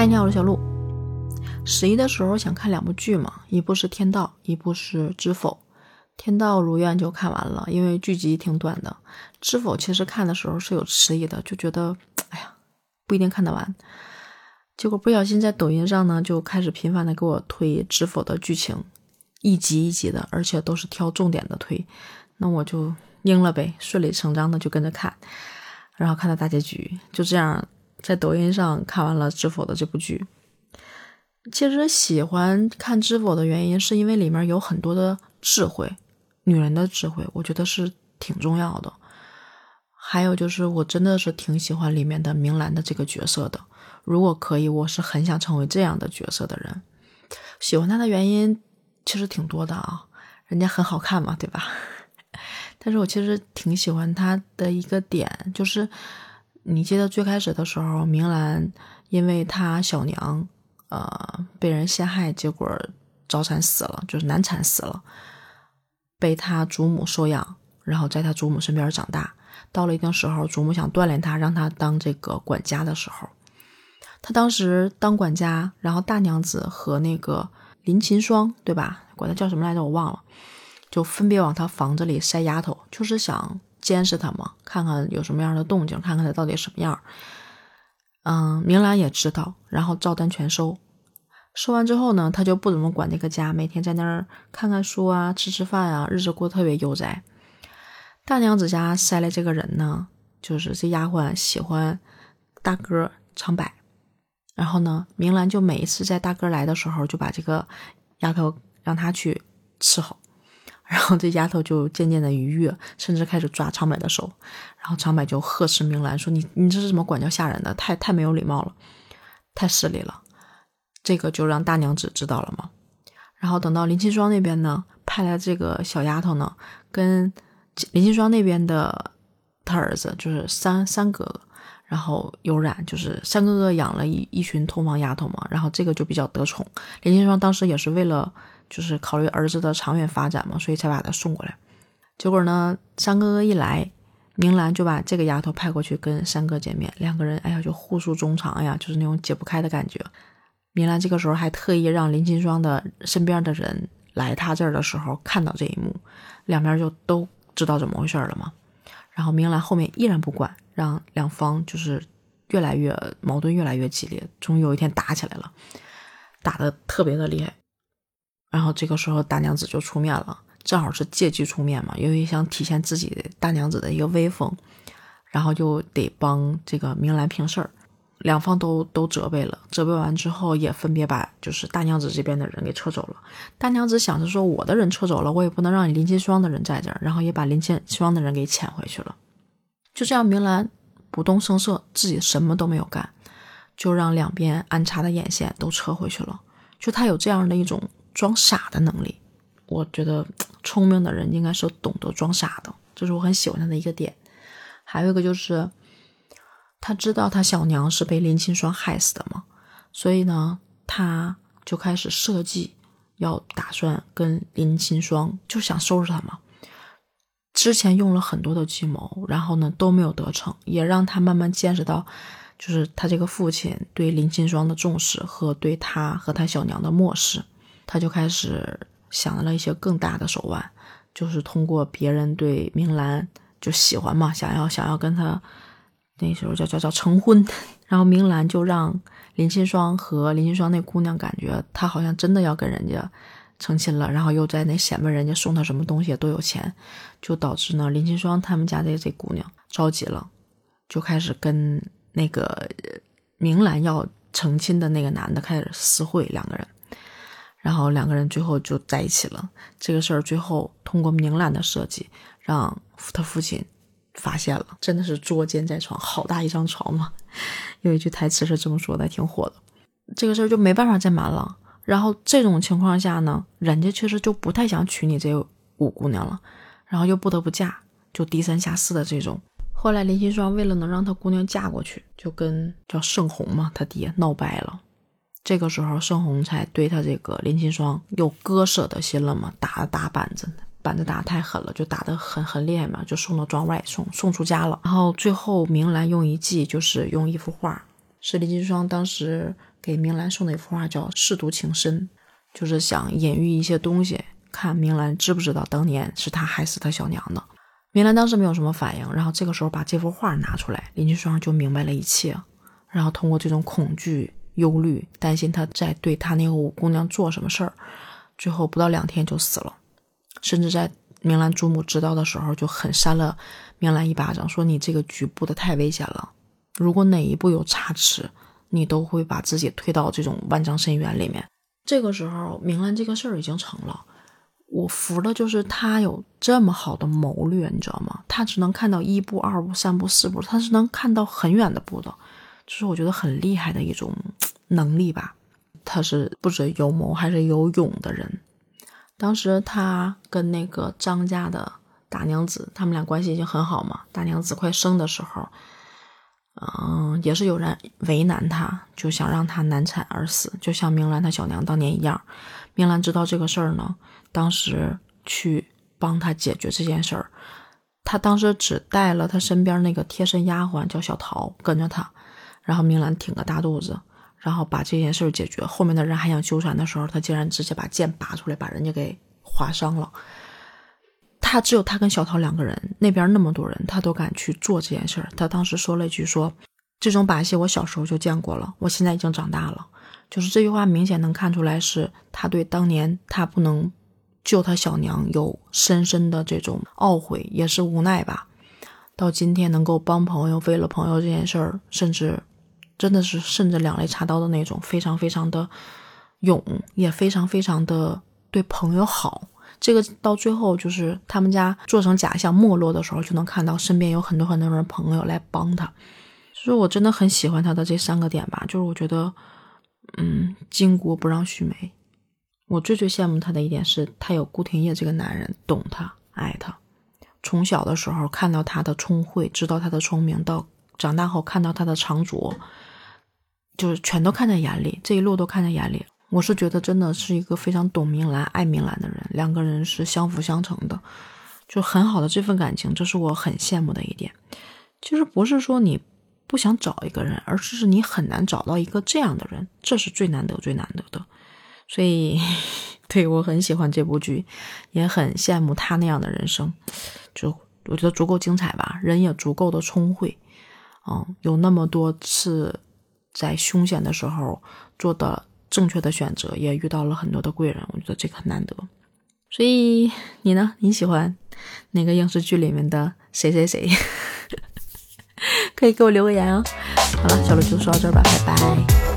嗨，你好，我是小鹿。十一的时候想看两部剧嘛，一部是《天道》，一部是《知否》。《天道》如愿就看完了，因为剧集挺短的。《知否》其实看的时候是有迟疑的，就觉得哎呀，不一定看得完。结果不小心在抖音上呢，就开始频繁的给我推《知否》的剧情，一集一集的，而且都是挑重点的推。那我就应了呗，顺理成章的就跟着看，然后看到大结局，就这样。在抖音上看完了《知否》的这部剧，其实喜欢看《知否》的原因是因为里面有很多的智慧，女人的智慧，我觉得是挺重要的。还有就是，我真的是挺喜欢里面的明兰的这个角色的。如果可以，我是很想成为这样的角色的人。喜欢她的原因其实挺多的啊，人家很好看嘛，对吧？但是我其实挺喜欢她的一个点，就是。你记得最开始的时候，明兰因为她小娘，呃，被人陷害，结果早产死了，就是难产死了，被她祖母收养，然后在她祖母身边长大。到了一定时候，祖母想锻炼她，让她当这个管家的时候，她当时当管家，然后大娘子和那个林噙霜，对吧？管她叫什么来着？我忘了，就分别往她房子里塞丫头，就是想。监视他嘛，看看有什么样的动静，看看他到底什么样。嗯，明兰也知道，然后照单全收。收完之后呢，他就不怎么管这个家，每天在那儿看看书啊，吃吃饭啊，日子过得特别悠哉。大娘子家塞来这个人呢，就是这丫鬟喜欢大哥长柏，然后呢，明兰就每一次在大哥来的时候，就把这个丫头让他去伺候。然后这丫头就渐渐的愉悦，甚至开始抓长柏的手。然后长柏就呵斥明兰说：“你你这是怎么管教下人的？太太没有礼貌了，太势利了。”这个就让大娘子知道了嘛。然后等到林清霜那边呢，派来这个小丫头呢，跟林清霜那边的他儿子就是三三哥哥，然后有染，就是三哥哥养了一一群通房丫头嘛。然后这个就比较得宠。林清霜当时也是为了。就是考虑儿子的长远发展嘛，所以才把他送过来。结果呢，三哥哥一来，明兰就把这个丫头派过去跟三哥见面，两个人哎呀就互诉衷肠呀，就是那种解不开的感觉。明兰这个时候还特意让林清霜的身边的人来他这儿的时候看到这一幕，两边就都知道怎么回事了嘛。然后明兰后面依然不管，让两方就是越来越矛盾，越来越激烈，终于有一天打起来了，打的特别的厉害。然后这个时候大娘子就出面了，正好是借机出面嘛，因为想体现自己大娘子的一个威风，然后就得帮这个明兰平事儿，两方都都责备了，责备完之后也分别把就是大娘子这边的人给撤走了。大娘子想着说我的人撤走了，我也不能让你林清霜的人在这儿，然后也把林清霜的人给遣回去了。就这样，明兰不动声色，自己什么都没有干，就让两边安插的眼线都撤回去了。就他有这样的一种。装傻的能力，我觉得聪明的人应该是懂得装傻的，这是我很喜欢他的一个点。还有一个就是，他知道他小娘是被林清霜害死的嘛，所以呢，他就开始设计，要打算跟林清霜就想收拾他嘛。之前用了很多的计谋，然后呢都没有得逞，也让他慢慢见识到，就是他这个父亲对林清霜的重视和对他和他小娘的漠视。他就开始想了一些更大的手腕，就是通过别人对明兰就喜欢嘛，想要想要跟他那时候叫叫叫成婚，然后明兰就让林清霜和林清霜那姑娘感觉他好像真的要跟人家成亲了，然后又在那显摆人家送他什么东西多有钱，就导致呢林清霜他们家的这姑娘着急了，就开始跟那个明兰要成亲的那个男的开始私会，两个人。然后两个人最后就在一起了。这个事儿最后通过明兰的设计，让他父亲发现了，真的是捉奸在床，好大一张床嘛。有一句台词是这么说的，挺火的。这个事儿就没办法再瞒了。然后这种情况下呢，人家确实就不太想娶你这五姑娘了，然后又不得不嫁，就低三下四的这种。后来林心霜为了能让他姑娘嫁过去，就跟叫盛红嘛，他爹闹掰了。这个时候，盛红才对他这个林清霜有割舍的心了嘛？打打板子，板子打太狠了，就打得很很厉害嘛，就送到庄外，送送出家了。然后最后，明兰用一计，就是用一幅画，是林清霜当时给明兰送的一幅画叫《舐犊情深》，就是想隐喻一些东西，看明兰知不知道当年是他害死他小娘的。明兰当时没有什么反应，然后这个时候把这幅画拿出来，林清霜就明白了一切，然后通过这种恐惧、忧虑、担心他在对他那个五姑娘做什么事儿，最后不到两天就死了，甚至在明兰祖母知道的时候就狠扇了明兰一巴掌，说你这个局布的太危险了，如果哪一步有差池，你都会把自己推到这种万丈深渊里面。这个时候，明兰这个事儿已经成了。我服的就是他有这么好的谋略，你知道吗？他只能看到一步、二步、三步、四步，他是能看到很远的步的，就是我觉得很厉害的一种能力吧。他是不止有谋，还是有勇的人。当时他跟那个张家的大娘子，他们俩关系已经很好嘛。大娘子快生的时候，嗯，也是有人为难他，就想让他难产而死，就像明兰她小娘当年一样。明兰知道这个事儿呢。当时去帮他解决这件事儿，他当时只带了他身边那个贴身丫鬟叫小桃跟着他，然后明兰挺个大肚子，然后把这件事儿解决。后面的人还想纠缠的时候，他竟然直接把剑拔出来，把人家给划伤了。他只有他跟小桃两个人，那边那么多人，他都敢去做这件事儿。他当时说了一句：“说这种把戏我小时候就见过了，我现在已经长大了。”就是这句话明显能看出来是他对当年他不能。救他小娘有深深的这种懊悔，也是无奈吧。到今天能够帮朋友，为了朋友这件事儿，甚至真的是甚至两肋插刀的那种，非常非常的勇，也非常非常的对朋友好。这个到最后就是他们家做成假象没落的时候，就能看到身边有很多很多人朋友来帮他。所以我真的很喜欢他的这三个点吧，就是我觉得，嗯，巾帼不让须眉。我最最羡慕他的一点是，他有顾廷烨这个男人，懂他，爱他。从小的时候看到他的聪慧，知道他的聪明，到长大后看到他的长拙，就是全都看在眼里，这一路都看在眼里。我是觉得真的是一个非常懂明兰、爱明兰的人，两个人是相辅相成的，就很好的这份感情，这是我很羡慕的一点。其实不是说你不想找一个人，而是你很难找到一个这样的人，这是最难得、最难得的。所以，对我很喜欢这部剧，也很羡慕他那样的人生，就我觉得足够精彩吧，人也足够的聪慧，嗯，有那么多次在凶险的时候做的正确的选择，也遇到了很多的贵人，我觉得这个很难得。所以你呢？你喜欢哪个影视剧里面的谁谁谁？可以给我留个言哦。好了，小鹿就说到这儿吧，拜拜。